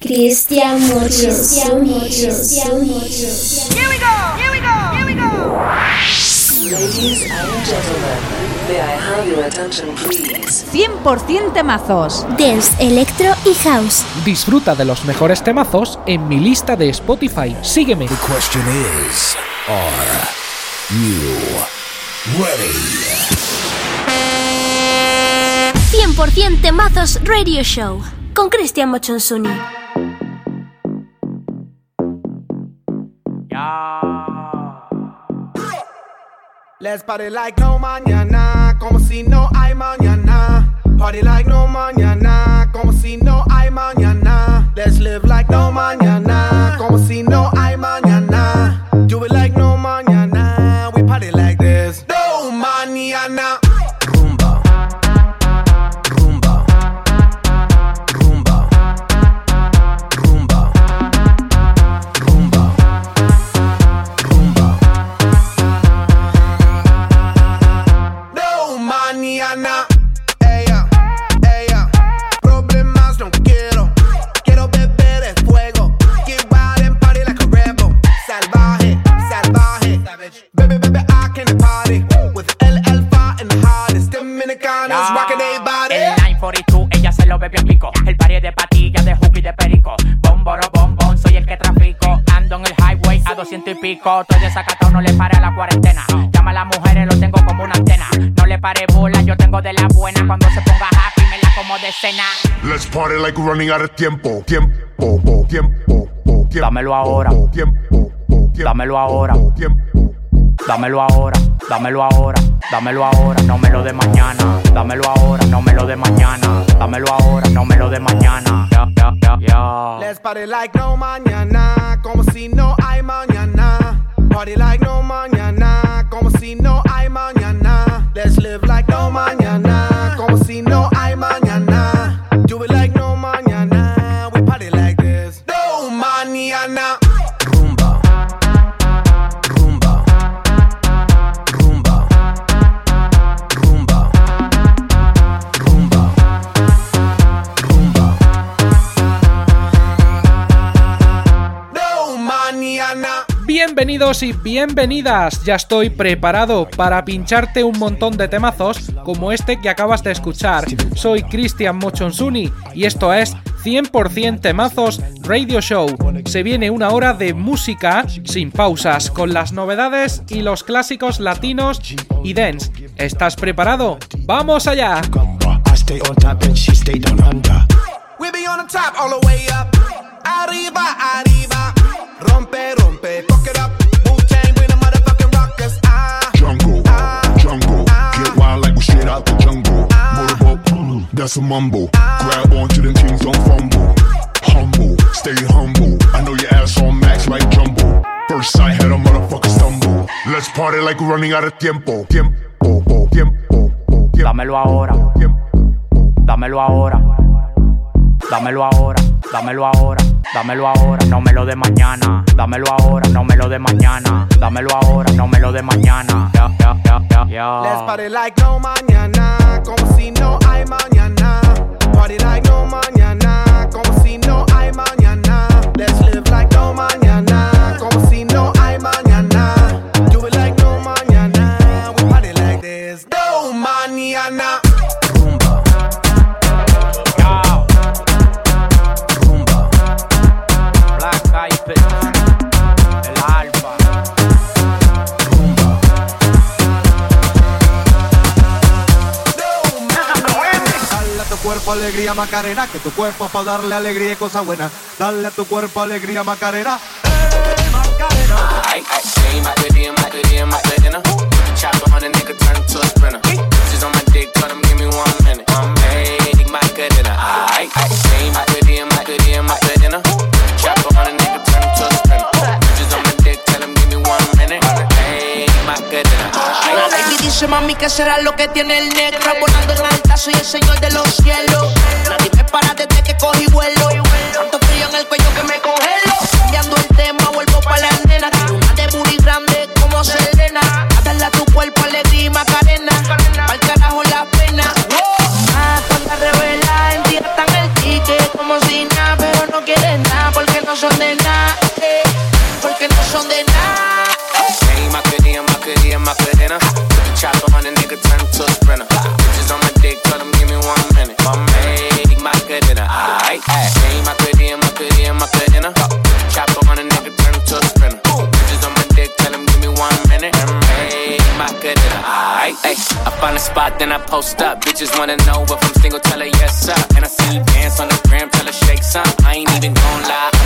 Cristian Mochos. Here we go, here we go, here we go. Ladies and gentlemen, may I have your attention please? 100% temazos. Dance, electro y house. Disfruta de los mejores temazos en mi lista de Spotify. Sígueme. The question is, are you ready? 100% temazos radio show. Con Cristian Mochonsuni. Let's party like no mañana, como si no hay mañana. Party like no mañana, como si no hay mañana. Let's live like no mañana, como pico. Estoy desacatado, no le pare la cuarentena. Llama a las mujeres, lo tengo como una antena. No le pare bola, yo tengo de la buena. Cuando se ponga happy, me la como de cena. Let's party like running out of tiempo. Tiempo, tiempo, tiempo, tiempo. Dámelo ahora. Tiempo, tiempo, Dámelo ahora. Tiempo. Dámelo ahora, dámelo ahora, dámelo ahora, no me lo de mañana. Dámelo ahora, no me lo de mañana. Dámelo ahora, no me lo de mañana. Ya, ya, ya. Let's party like no mañana, como si no hay mañana. Party like no mañana, como si no hay mañana. Let's live like no mañana, Y bienvenidas. Ya estoy preparado para pincharte un montón de temazos como este que acabas de escuchar. Soy Cristian Mochonsuni y esto es 100% temazos Radio Show. Se viene una hora de música sin pausas con las novedades y los clásicos latinos y dance. ¿Estás preparado? ¡Vamos allá! I stay straight out the jungle. Motorboat, that's a mumble. Grab onto them things, don't fumble. Humble, stay humble. I know your ass on max like jumbo. First sight had a motherfucker stumble. Let's party like we're running out of tiempo. Tiempo, tiempo, tiempo. Dámelo ahora, dámelo ahora. Dámelo ahora, dámelo ahora, dámelo ahora, no me lo de mañana. Dámelo ahora, no me lo de mañana. Dámelo ahora, no me lo de mañana. Ya, ya, ya. let's party like no mañana. Como si no hay mañana. Party like alegría Macarena, que tu cuerpo es para darle alegría y cosas buenas. Dale a tu cuerpo alegría Macarena. Macarena. I, I came out the DM, out the DM, out the dinner. Chopper on a nigga, turn him to a sprinter. She's on my dick, tell him give me one mami que será lo que tiene el negro. Volando en alta, soy el señor de los cielos. Nadie me para desde que cogí vuelo. Tanto frío en el cuello que me congelo the spot, then I post up. Bitches wanna know if I'm single, tell her yes, up. And I see you dance on the gram, tell her shake some. I ain't even gon' lie.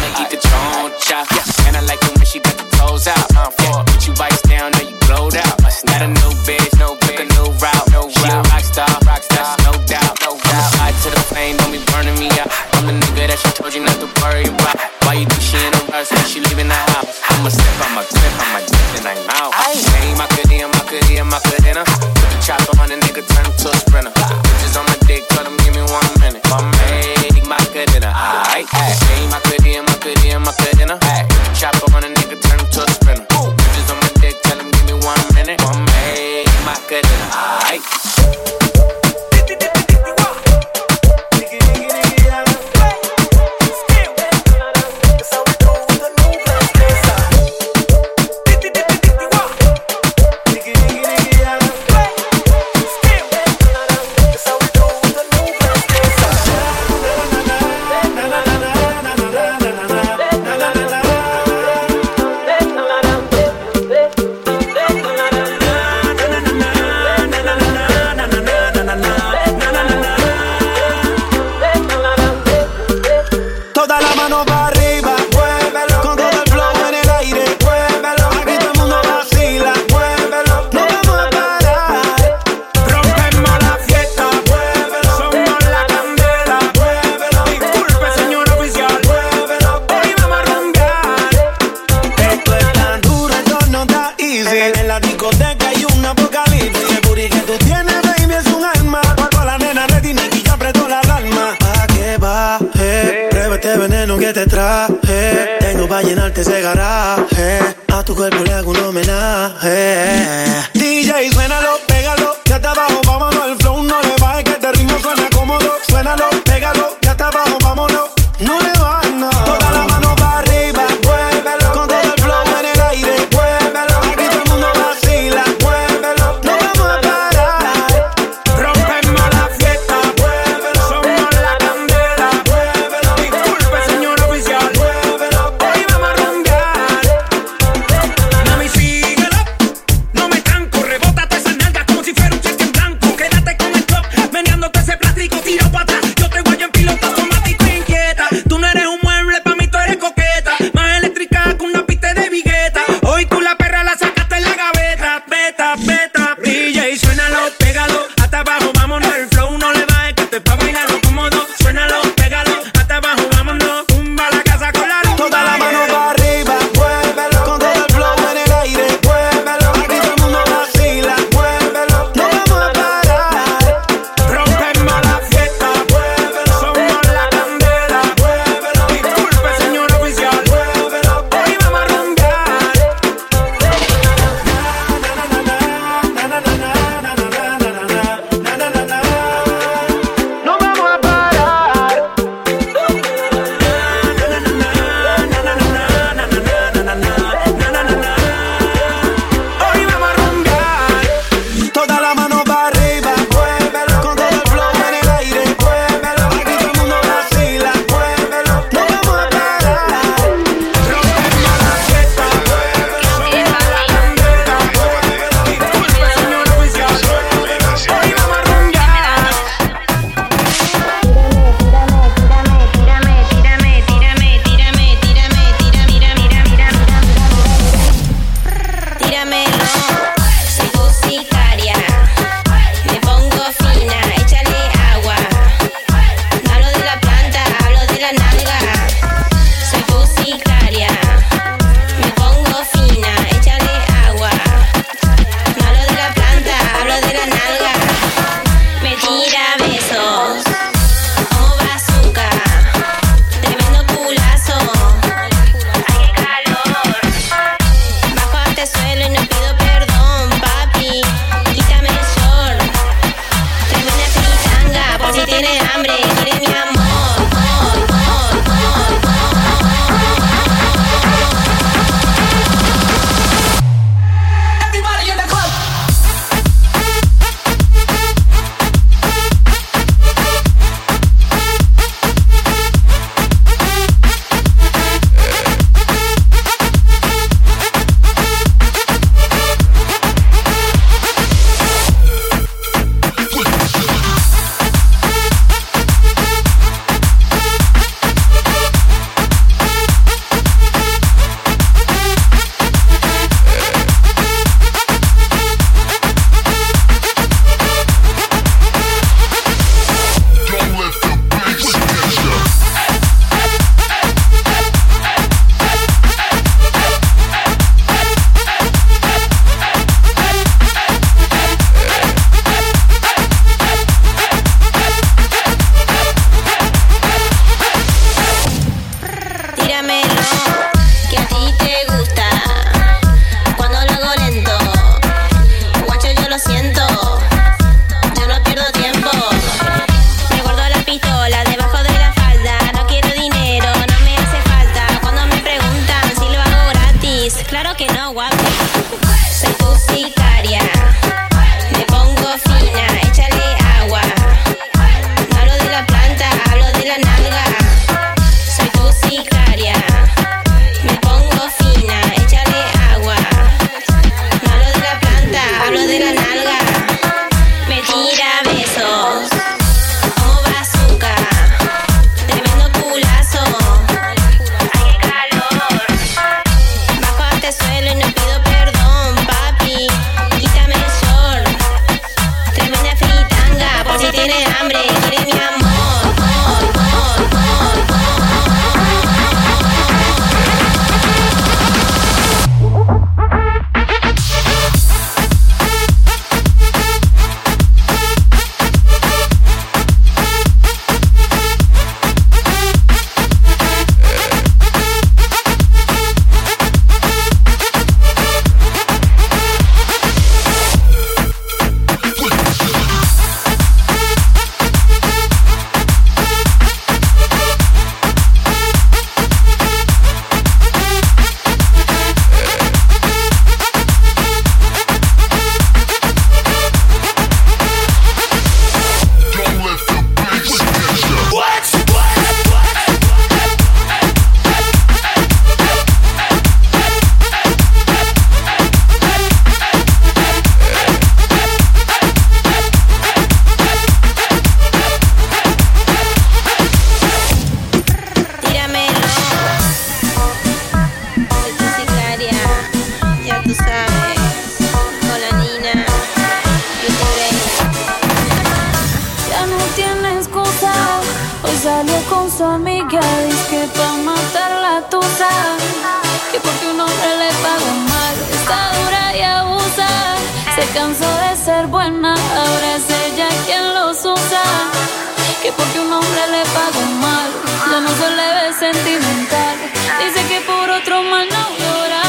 pago mal, ya no se le sentimental. Dice que por otro mal no llora,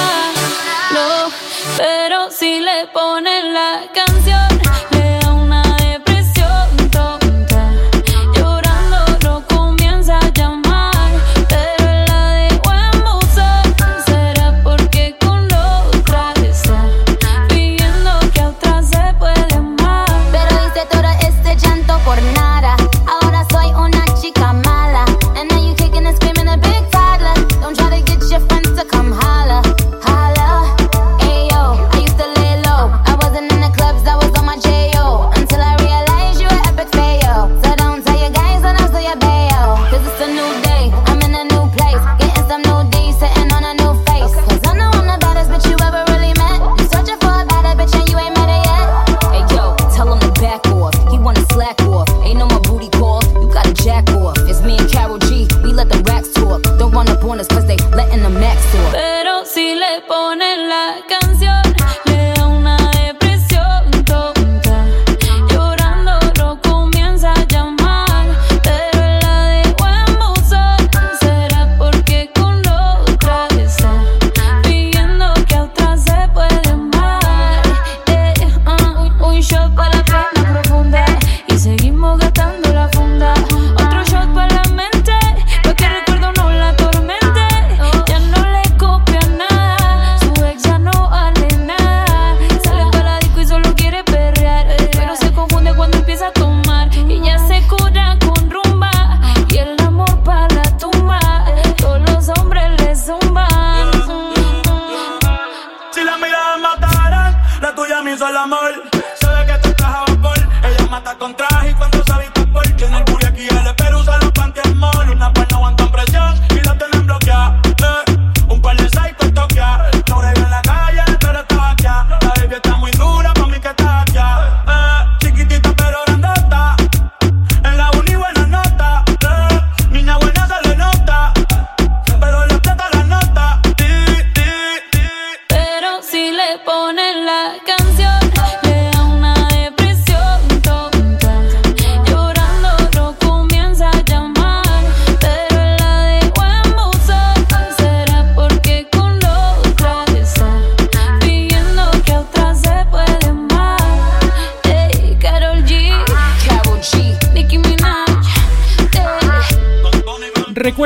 pero si le ponen la canción.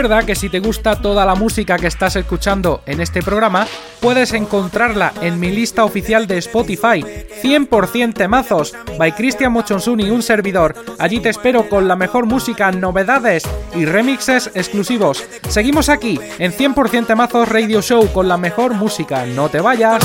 Que si te gusta toda la música que estás escuchando en este programa, puedes encontrarla en mi lista oficial de Spotify, 100% temazos, by Christian Mochonsuni, un servidor. Allí te espero con la mejor música, novedades y remixes exclusivos. Seguimos aquí, en 100% temazos Radio Show, con la mejor música. No te vayas.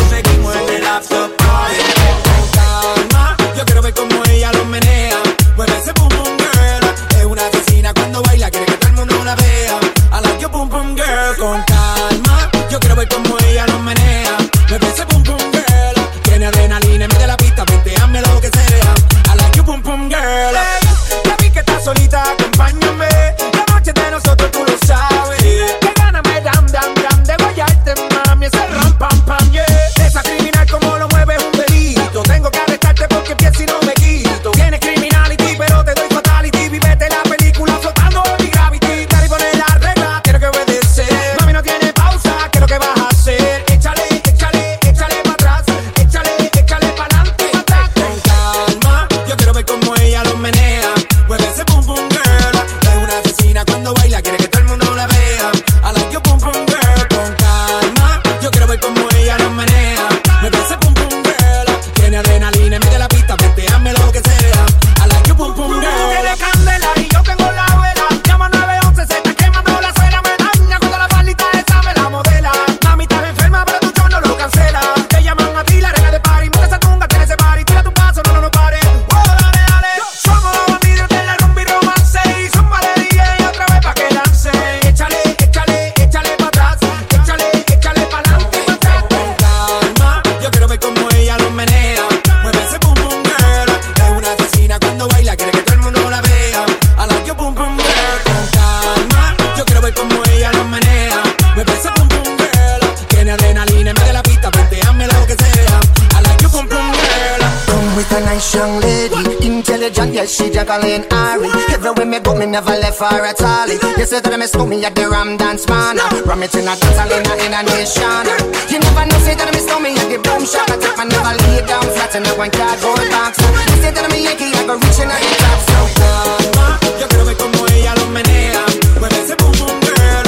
Lay down flat in a one cardboard box. Say that me Yankee, I go reaching out the top. So come. Yo quiero ver como ella lo menea. Ese boom boom girl.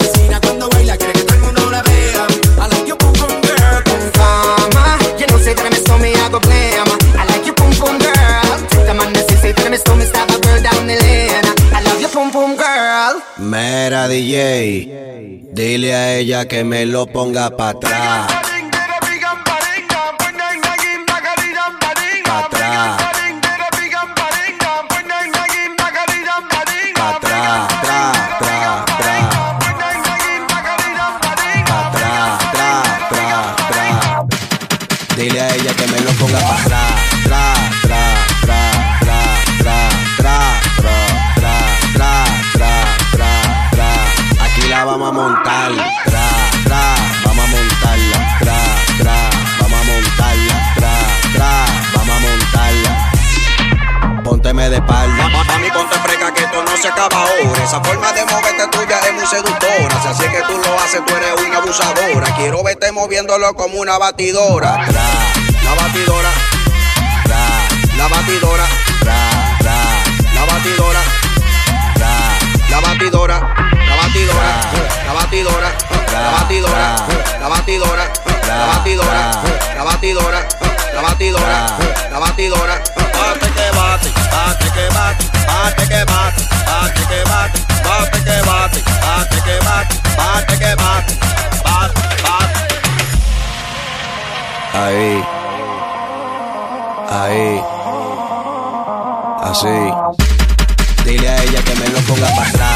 Es una cuando baila, que todo el. I like your boom boom girl. Fama, you know, say I like your pum pum girl. Man a. I love your pum pum girl. Mera DJ, dile a ella que me lo ponga pa' atrás. Esa forma de moverte tuya es muy seductora. Si así es que tú lo haces, tú eres una abusadora. Quiero verte moviéndolo como una batidora. Tra, La batidora, tra, la batidora, tra, tra, la batidora, tra. la batidora, la batidora, la batidora, la batidora, la batidora, la batidora, la batidora, la batidora, la batidora. Bate que bate, bate que bate, bate que bate, bate que bate, bate que bate, bate que bate, bate que bate, bate, bate. Ahí. Ahí. Así. Dile a ella que me lo ponga para atrás.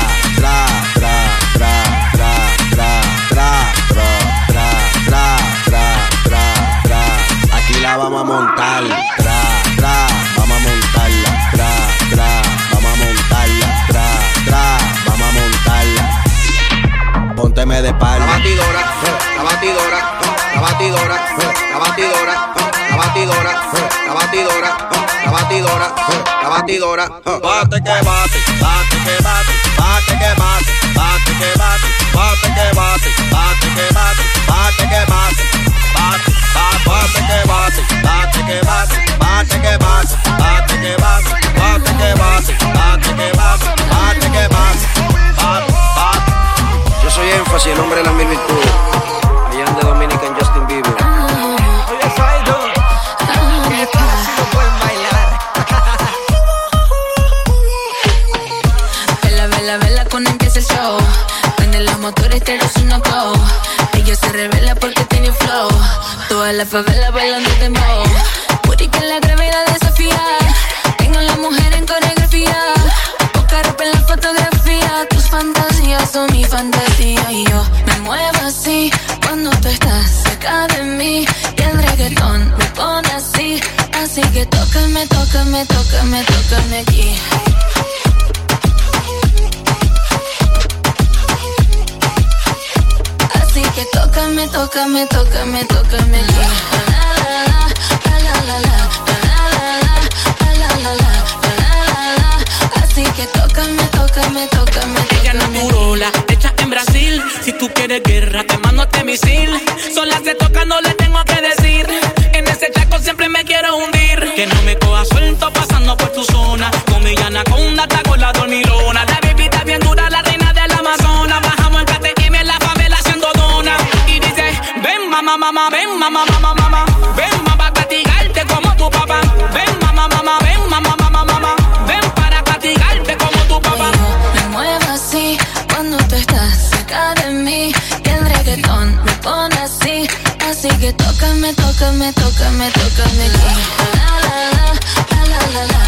Batidora. Bate que bate, bate que bate, bate que bate, bate que bate, bate que bate, bate que bate, bate que bate. Bate, bate, bate que bate, bate que bate, bate que bate, bate que bate, bate que bate, bate que bate, bate que bate, bate, bate. Yo soy énfasis, el hombre de misil. Sola se toca, no le tengo que decir. En ese chaco siempre me quiero hundir. Que no me coja suelto pasando por tu zona. Con mi anaconda, con la dormilona. me tocan la la la la la.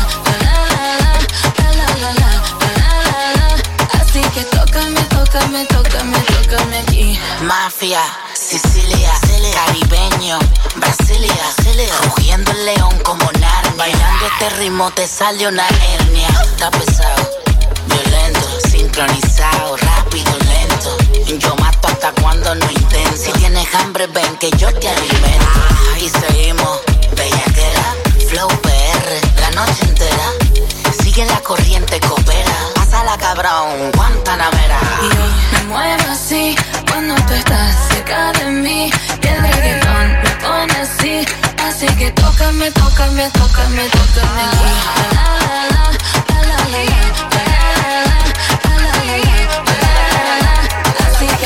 Mafia, Sicilia, caribeño, Brasilia, rugiendo el león como Narnia. Bailando este ritmo te sale una hernia. Está pesado, violento, sincronizado, rápido, lento. Yo esto hasta cuando no intento. Si tienes hambre, ven que yo te alimento. Y seguimos, bellaquera, flow PR, la noche entera. Sigue la corriente, coopera. Pásala, cabrón, Guantanamera. Yo me muevo así cuando tú estás cerca de mí. Y el reggaetón me pone así. Así que tócame, tócame, tócame, tócame. Ah. La, la, la, la, la, la, la.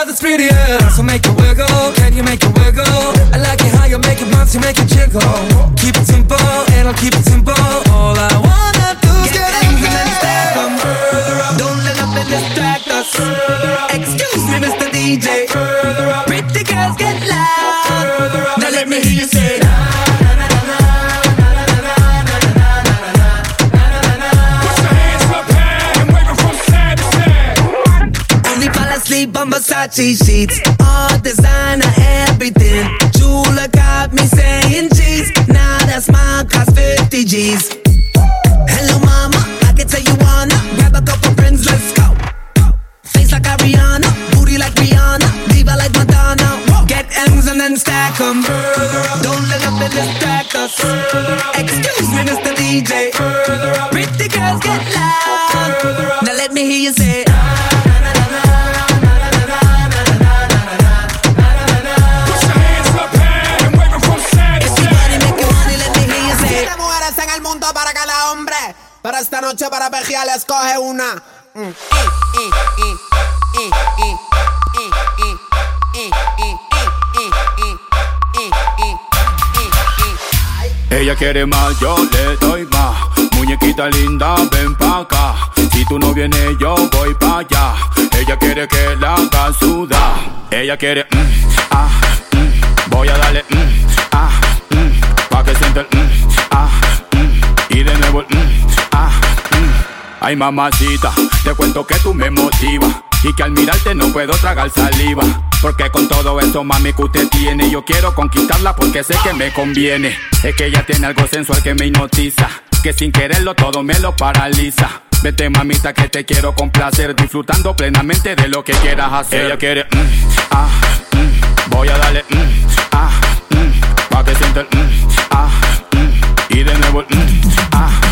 got the speed, yeah. So make it wiggle, can you make it wiggle? I like it how you make it bounce, you make it jiggle. Keep it simple, and I'll keep it simple. Versace sheets, all designer everything. Jeweler got me saying cheese. Now that's mine cost 50 G's. Yo le doy más. Muñequita linda, ven pa' acá. Si tú no vienes, yo voy pa' allá. Ella quiere que la haga. Ella quiere, mm, ah, mm. voy a darle, mm, ah, mm, pa' que sienta el, mm, ah, mm. y de nuevo el, mm, ah, mm. Ay, mamacita, te cuento que tú me motivas. Y que al mirarte no puedo tragar saliva. Porque con todo eso, mami, que usted tiene, yo quiero conquistarla porque sé que me conviene. Es que ella tiene algo sensual que me hipnotiza. Que sin quererlo todo me lo paraliza. Vete, mamita, que te quiero complacer. Disfrutando plenamente de lo que quieras hacer. Ella quiere, mm, ah, mm. voy a darle, mm, ah, mm. pa' que sienta el, mm, ah, mm. y de nuevo ah,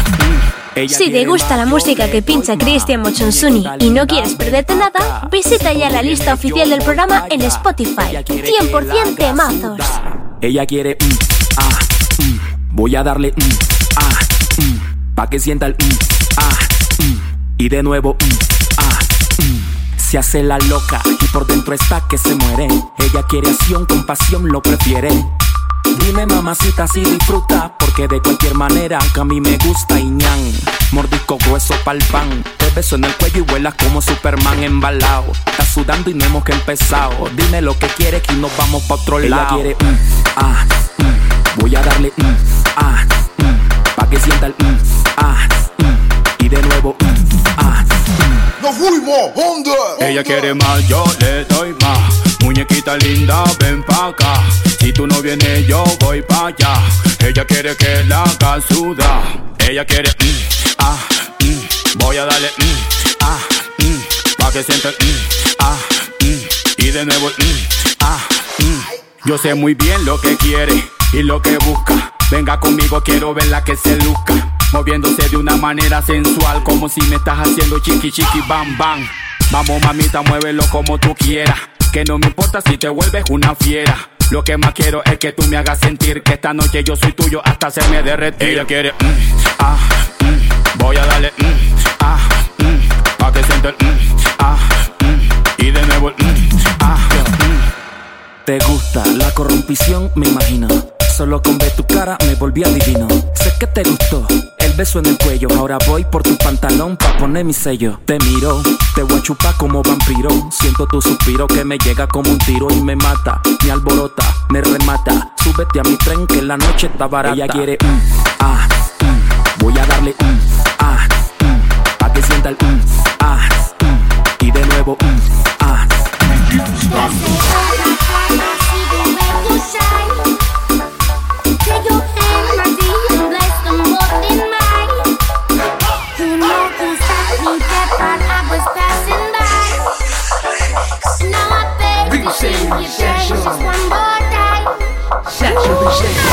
Si te gusta la música que pincha Cristian Mochonsuni y no quieres perderte nada, visita ya la lista oficial del programa en Spotify. 100% temazos. Ella quiere, mm, ah, mm, voy a darle, mm, ah, mm, pa' que sienta el, mm, ah, mm, y de nuevo, mm, ah. Se hace la loca y por dentro está que se muere. Ella quiere acción, con pasión lo prefiere. Dime mamacita si disfruta, porque de cualquier manera que a mí me gusta y ñan. Mordisco grueso pa'l pan, te beso en el cuello y vuelas como Superman embalado. Estás sudando y no hemos que empezado. Dime lo que quieres que nos vamos pa' otro Ella lado. quiere, mm, ah, mm, voy a darle, mm, ah, mm, pa' que sienta el, mm, ah, mm, y de nuevo, mm, ah, ¡Nos fuimos! ¿Dónde? Ella quiere más, yo le doy más. Muñequita linda, ven pa' acá. Si tú no vienes, yo voy pa' allá. Ella quiere que la haga sudar. Ella quiere, mm, ah, mm. voy a darle, mm, ah, mm. pa' que sienta mm, ah, mm. y de nuevo, mm, ah, mm. Yo sé muy bien lo que quiere y lo que busca. Venga conmigo, quiero verla que se luzca. Moviéndose de una manera sensual, como si me estás haciendo chiqui chiqui bam bam. Vamos mamita, muévelo como tú quieras. Que no me importa si te vuelves una fiera. Lo que más quiero es que tú me hagas sentir que esta noche yo soy tuyo hasta hacerme derretir. Ella quiere, mm, ah, mm, voy a darle, mm, ah, mm, pa' que sienta el, mm, ah, mm, y de nuevo el, mm, ah, mm. Te gusta la corrompición, me imagino. Solo con ver tu cara me volví adivino. Sé que te gustó beso en el cuello. Ahora voy por tu pantalón pa' poner mi sello. Te miro, te voy a chupar como vampiro. Siento tu suspiro que me llega como un tiro y me mata. Me alborota, me remata. Súbete a mi tren que la noche está barata. Ella quiere, ah, voy a darle, mm, ah, mm, pa' que sienta el, ah, y de nuevo, ah. Saturation. Saturation.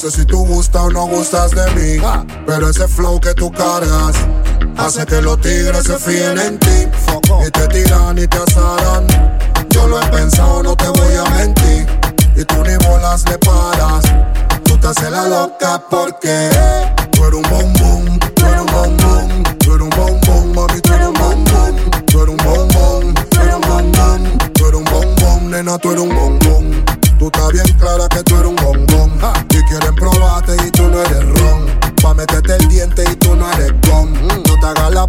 Sé si tú gustas o no gustas de mí. Pero ese flow que tú cargas hace que los tigres se fíen en ti. Y te tiran y te asaran. Yo lo he pensado, no te voy a mentir. Y tú ni bolas le paras. Tú te haces la loca porque tú eres un bombón. Tú eres un bombón. Tú eres un bombón, mami. Tú eres un bombón. Tú eres un bombón. Tú eres un bombón. Tú eres un bombón, nena. Tú eres un bombón. Tú estás bien clara que tú eres un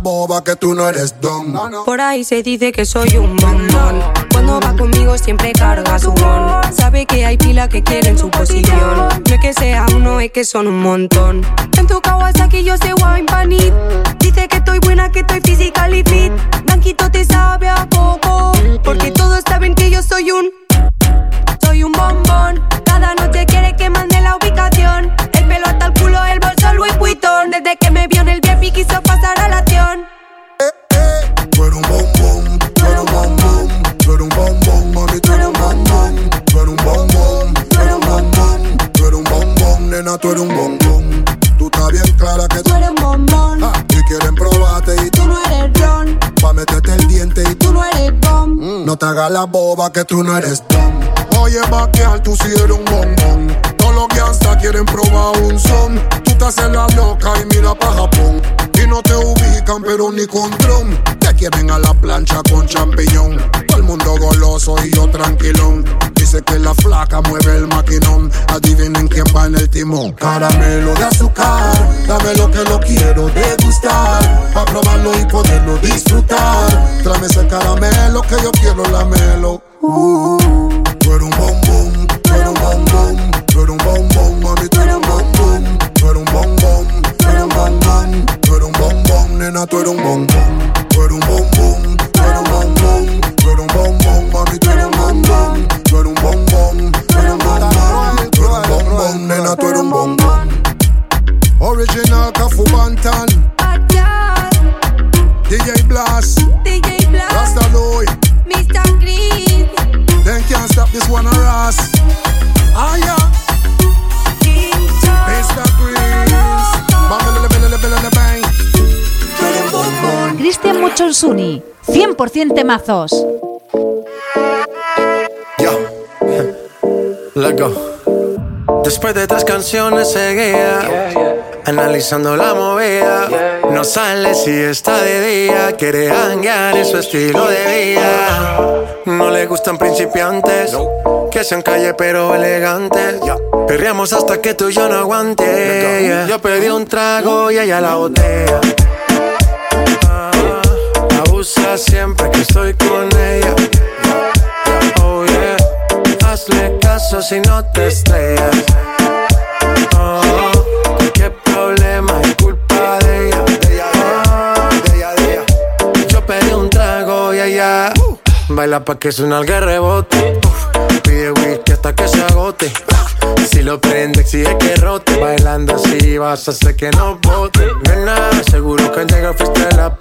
boba que tú no eres don. Por ahí se dice que soy un bombón. Cuando va conmigo siempre carga su bon. Sabe que hay pila que quieren su posición. No es que sea uno, es que son un montón. En tu Kawasaki yo sé wine panit. Dice que estoy buena, que estoy physical y fit. Blanquito te sabe a poco. Porque todos saben que yo soy un. Soy un bombón. Cada noche quiere que mande la ubicación. Hasta el culo, el bolso Louis Vuitton. Desde que me vio en el VIP quiso pasar a la acción. Tú eres un bombón. Tú eres un bombón. Tú eres un bombón, mami. Tú eres un bombón. Tú eres un bombón. Tú eres un bombón. Tú eres un bombón, nena. Tú eres un bombón. Tú estás bien clara que tú eres un bombón. Y quieren probarte y tú no eres ron. Pa' meterte el diente y Tú no eres bom. No te hagas la boba que tú no eres don. Oye, vaquear, tú sí eres un bombón. Todos los gangsta quieren probar un son. Tú te haces la loca y mira pa' Japón. Y no te ubican, pero ni con dron. Te quieren a la plancha con champiñón. Todo el mundo goloso y yo tranquilón. Dice que la flaca mueve el maquinón. Adivinen quién va en el timón. Caramelo de azúcar. Dame lo que lo quiero degustar. Pa' probarlo y poderlo disfrutar. Tráeme ese caramelo que yo quiero lamelo. Uh, tú eres un bombón, nena, tú eres un bombón, temazos. Let's go. Después de tres canciones seguía, analizando la movida. No no sale si está de día. Quiere hanguear en su estilo de vida. No le gustan principiantes. Que sean calle pero elegantes. Perreamos hasta que tú y yo no aguante. Yo pedí un trago y ella la botella. Abusa siempre que estoy con ella. Oh yeah. Hazle caso si no te estrellas. Oh, qué problema es culpa de ella. Ah, Yo pedí un trago y ella baila pa' que suena el rebote. Pide whisky hasta que se agote. Si lo prende, exige que rote. Bailando así vas a hacer que no bote. Nena, seguro que al llegar fuiste la.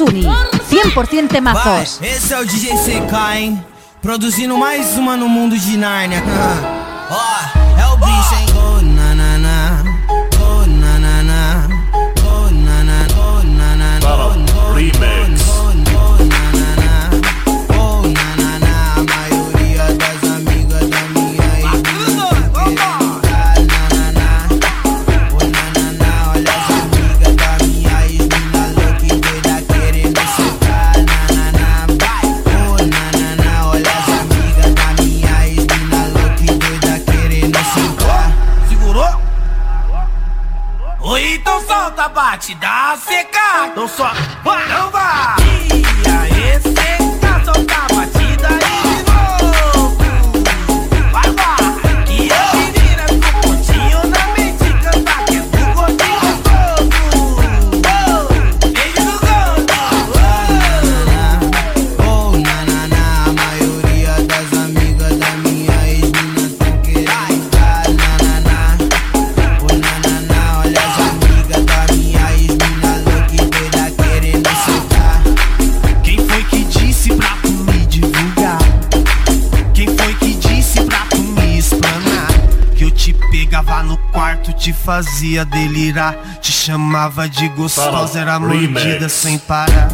Suni. 100% temazos. Vai, esse é o DJ CK, hein? Produzindo mais uma no mundo de Narnia. Ah, ó. te dar secar, não Então só, não vá! fazia delirar. Te chamava de gostosa, era mordida sem parar.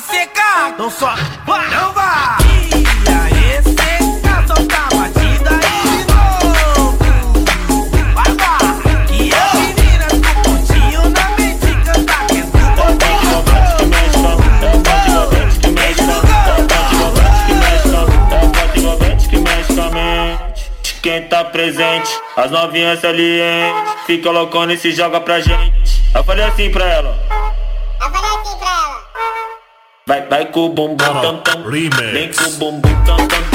Seca. Então só vai, não vai. E aí, seca, solta a batida aí de novo. Vai, vai. E as meninas com pontinho na mente canta que é do Quem tá presente, as novinhas salientes Fica loucona e se joga pra gente Eu falei assim pra ela Vai, vai com o bumbum tam tam Vem com o bumbum tam tam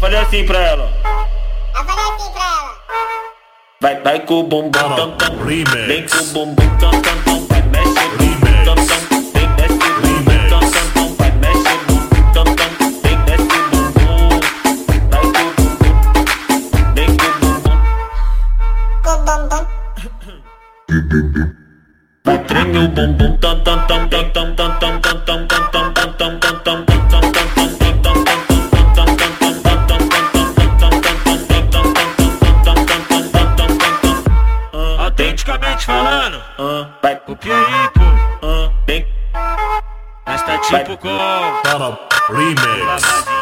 falei assim pra ela. Eu falei assim pra ela. Vai, vai com o bumbum, tam, tam. Vem com o bumbum, tam, tam, tam. Vai, mexe, bumbum, tam, tam. Vai tremer o bumbum, tam, tam, tam, tam, tam, tam, tam, tam. Remix.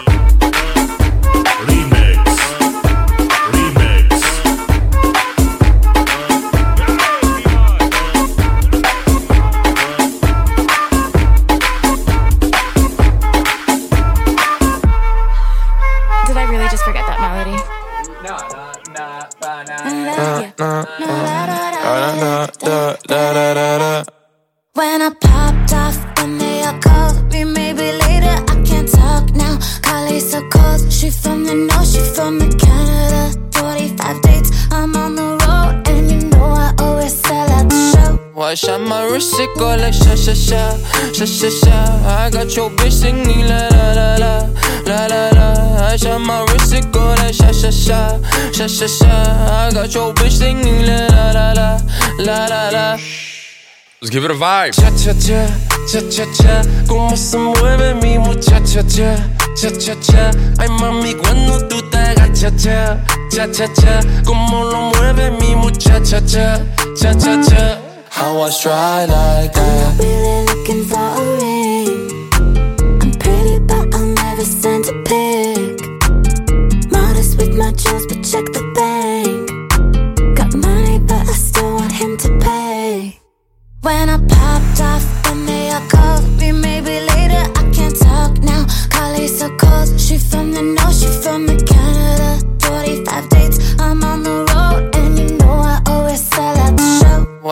Let's give it a vibe. Cha cha cha, cha cha cha. Cómo se mueve mi muchacha cha, cha cha cha. Ay mami cuando tú te agachas cha, cha cha cha. Cómo lo mueve mi muchacha cha, cha cha cha. How I try like that. Really looking for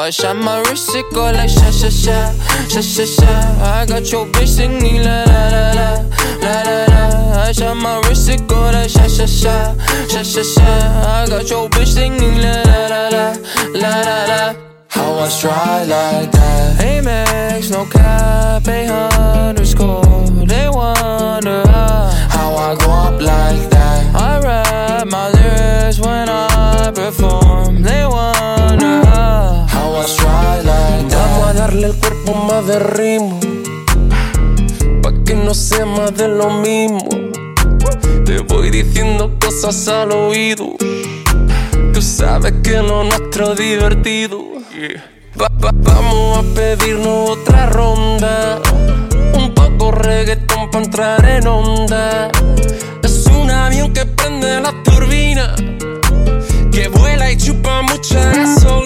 Watch out my wrist, it go like sha sha sha, sha sha sha. I got your bitch singing la la la la, la la la. Watch out my wrist, it go like sha sha sha, sha sha sha. I got your bitch singing la la la la, la la la. I try like that. Amex, no cap, a underscore. They wonder how, I go up like that. I rap my lyrics when I perform. They wonder how, how I try like that. Vamos a darle el cuerpo más de ritmo. Pa' que no sea más de lo mismo. Te voy diciendo cosas al oído. Tú sabes que lo nuestro es divertido. Va- va- vamos a pedirnos otra ronda. Un poco reggaetón para entrar en onda. Es un avión que prende la turbina. Que vuela y chupa mucha gasolina.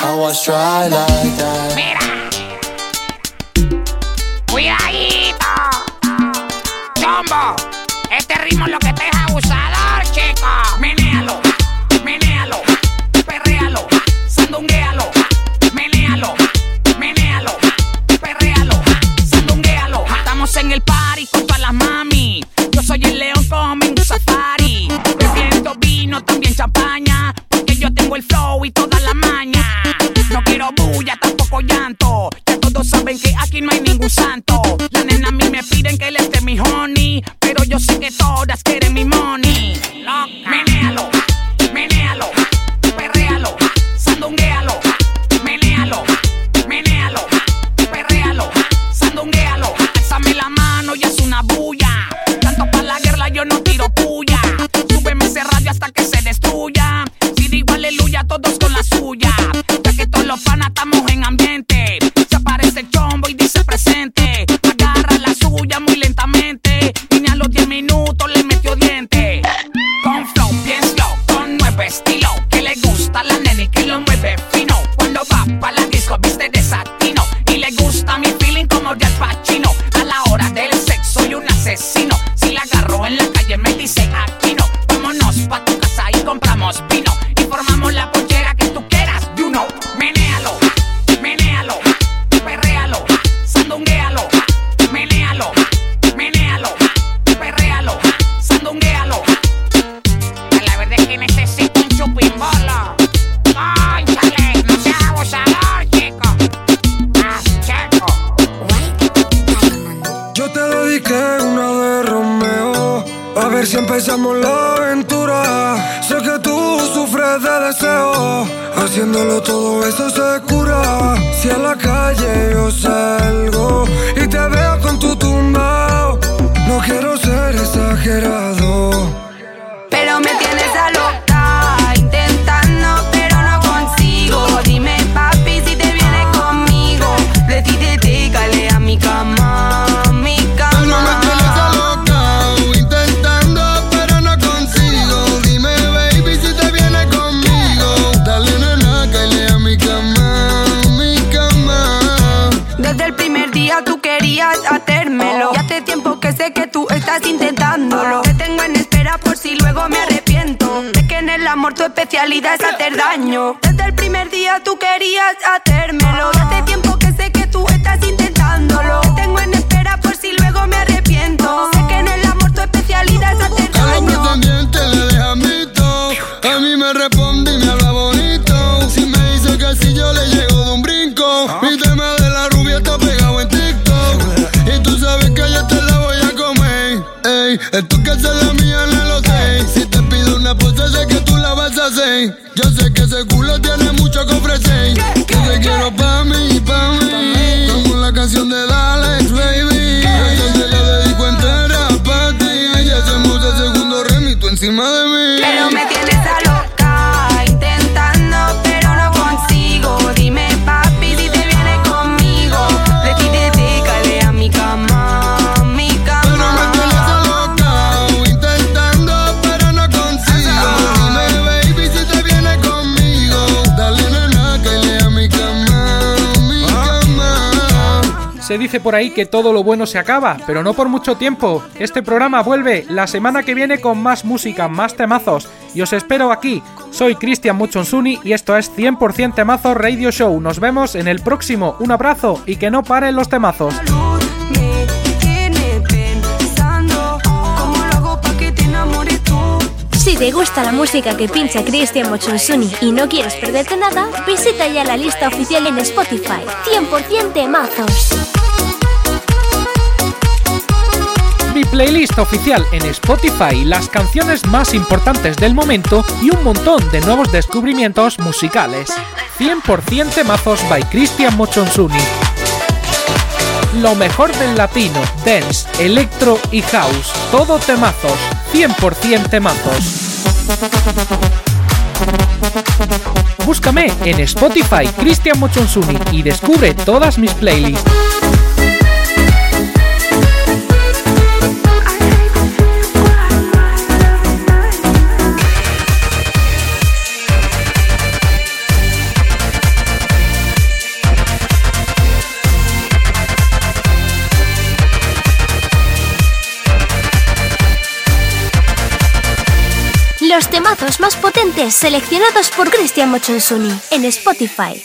I was like that. Mira. Cuidadito. Chombo. Este ritmo es lo que te deja abusador, chico. Menéalo. Menéalo. Perréalo. Sandunguéalo. Menéalo. Menéalo. Perréalo. Sandunguéalo. Estamos en el party con todas las mami. Yo soy el león con mi safari. Bebiendo vino, también champaña. Porque yo tengo el flow y toda la maña. No quiero bulla, tampoco llanto. Ya todos saben que aquí no hay ningún santo. La nena a mí me piden que le esté mi honey. Pero yo sé que todas quieren mi money. Menéalo, menéalo, perréalo, sandunguéalo, menéalo, menéalo, perréalo, sandunguéalo. Alzame la mano y haz una bulla. Tanto pa' la guerra yo no tiro puya. Súbeme ese radio hasta que se destruya. Si digo aleluya, todos con la los panas estamos en ambiente. Se aparece el chombo y dice presente. Agarra la suya muy lentamente. Y ni a los 10 minutos le Haciéndolo todo eso se cura. Si a la calle yo salgo estás intentándolo. Te tengo en espera por si luego me arrepiento. Sé que en el amor tu especialidad es hacer daño. Desde el primer día tú querías hacérmelo. Hace tiempo que sé que tú estás intentándolo. Te tengo en espera por si luego me arrepiento. Sé que en el amor tu especialidad es hacer A los daño. pretendientes le. A mí me responde y me Ey, esto que se la mía no lo sé. Si te pido una pose, sé que tú la vas a hacer. Yo sé que ese culo tiene mucho que ofrecer. Que te quiero pa' mí, pa' mí. Como la canción de dice por ahí que todo lo bueno se acaba, pero no por mucho tiempo. Este programa vuelve la semana que viene con más música, más temazos. Y os espero aquí. Soy Cristian Muchonsuni y esto es 100% Temazos Radio Show. Nos vemos en el próximo. Un abrazo y que no paren los temazos. Si te gusta la música que pincha Cristian Mochonsuni y no quieres perderte nada, visita ya la lista oficial en Spotify. 100% temazos. Playlist oficial en Spotify, las canciones más importantes del momento y un montón de nuevos descubrimientos musicales. 100% temazos by Christian Mochonsuni. Lo mejor del latino, dance, electro y house. Todo temazos. 100% temazos. Búscame en Spotify Cristian Mochonsuni y descubre todas mis playlists. Más potentes seleccionados por Cristian Mochonsuni en Spotify.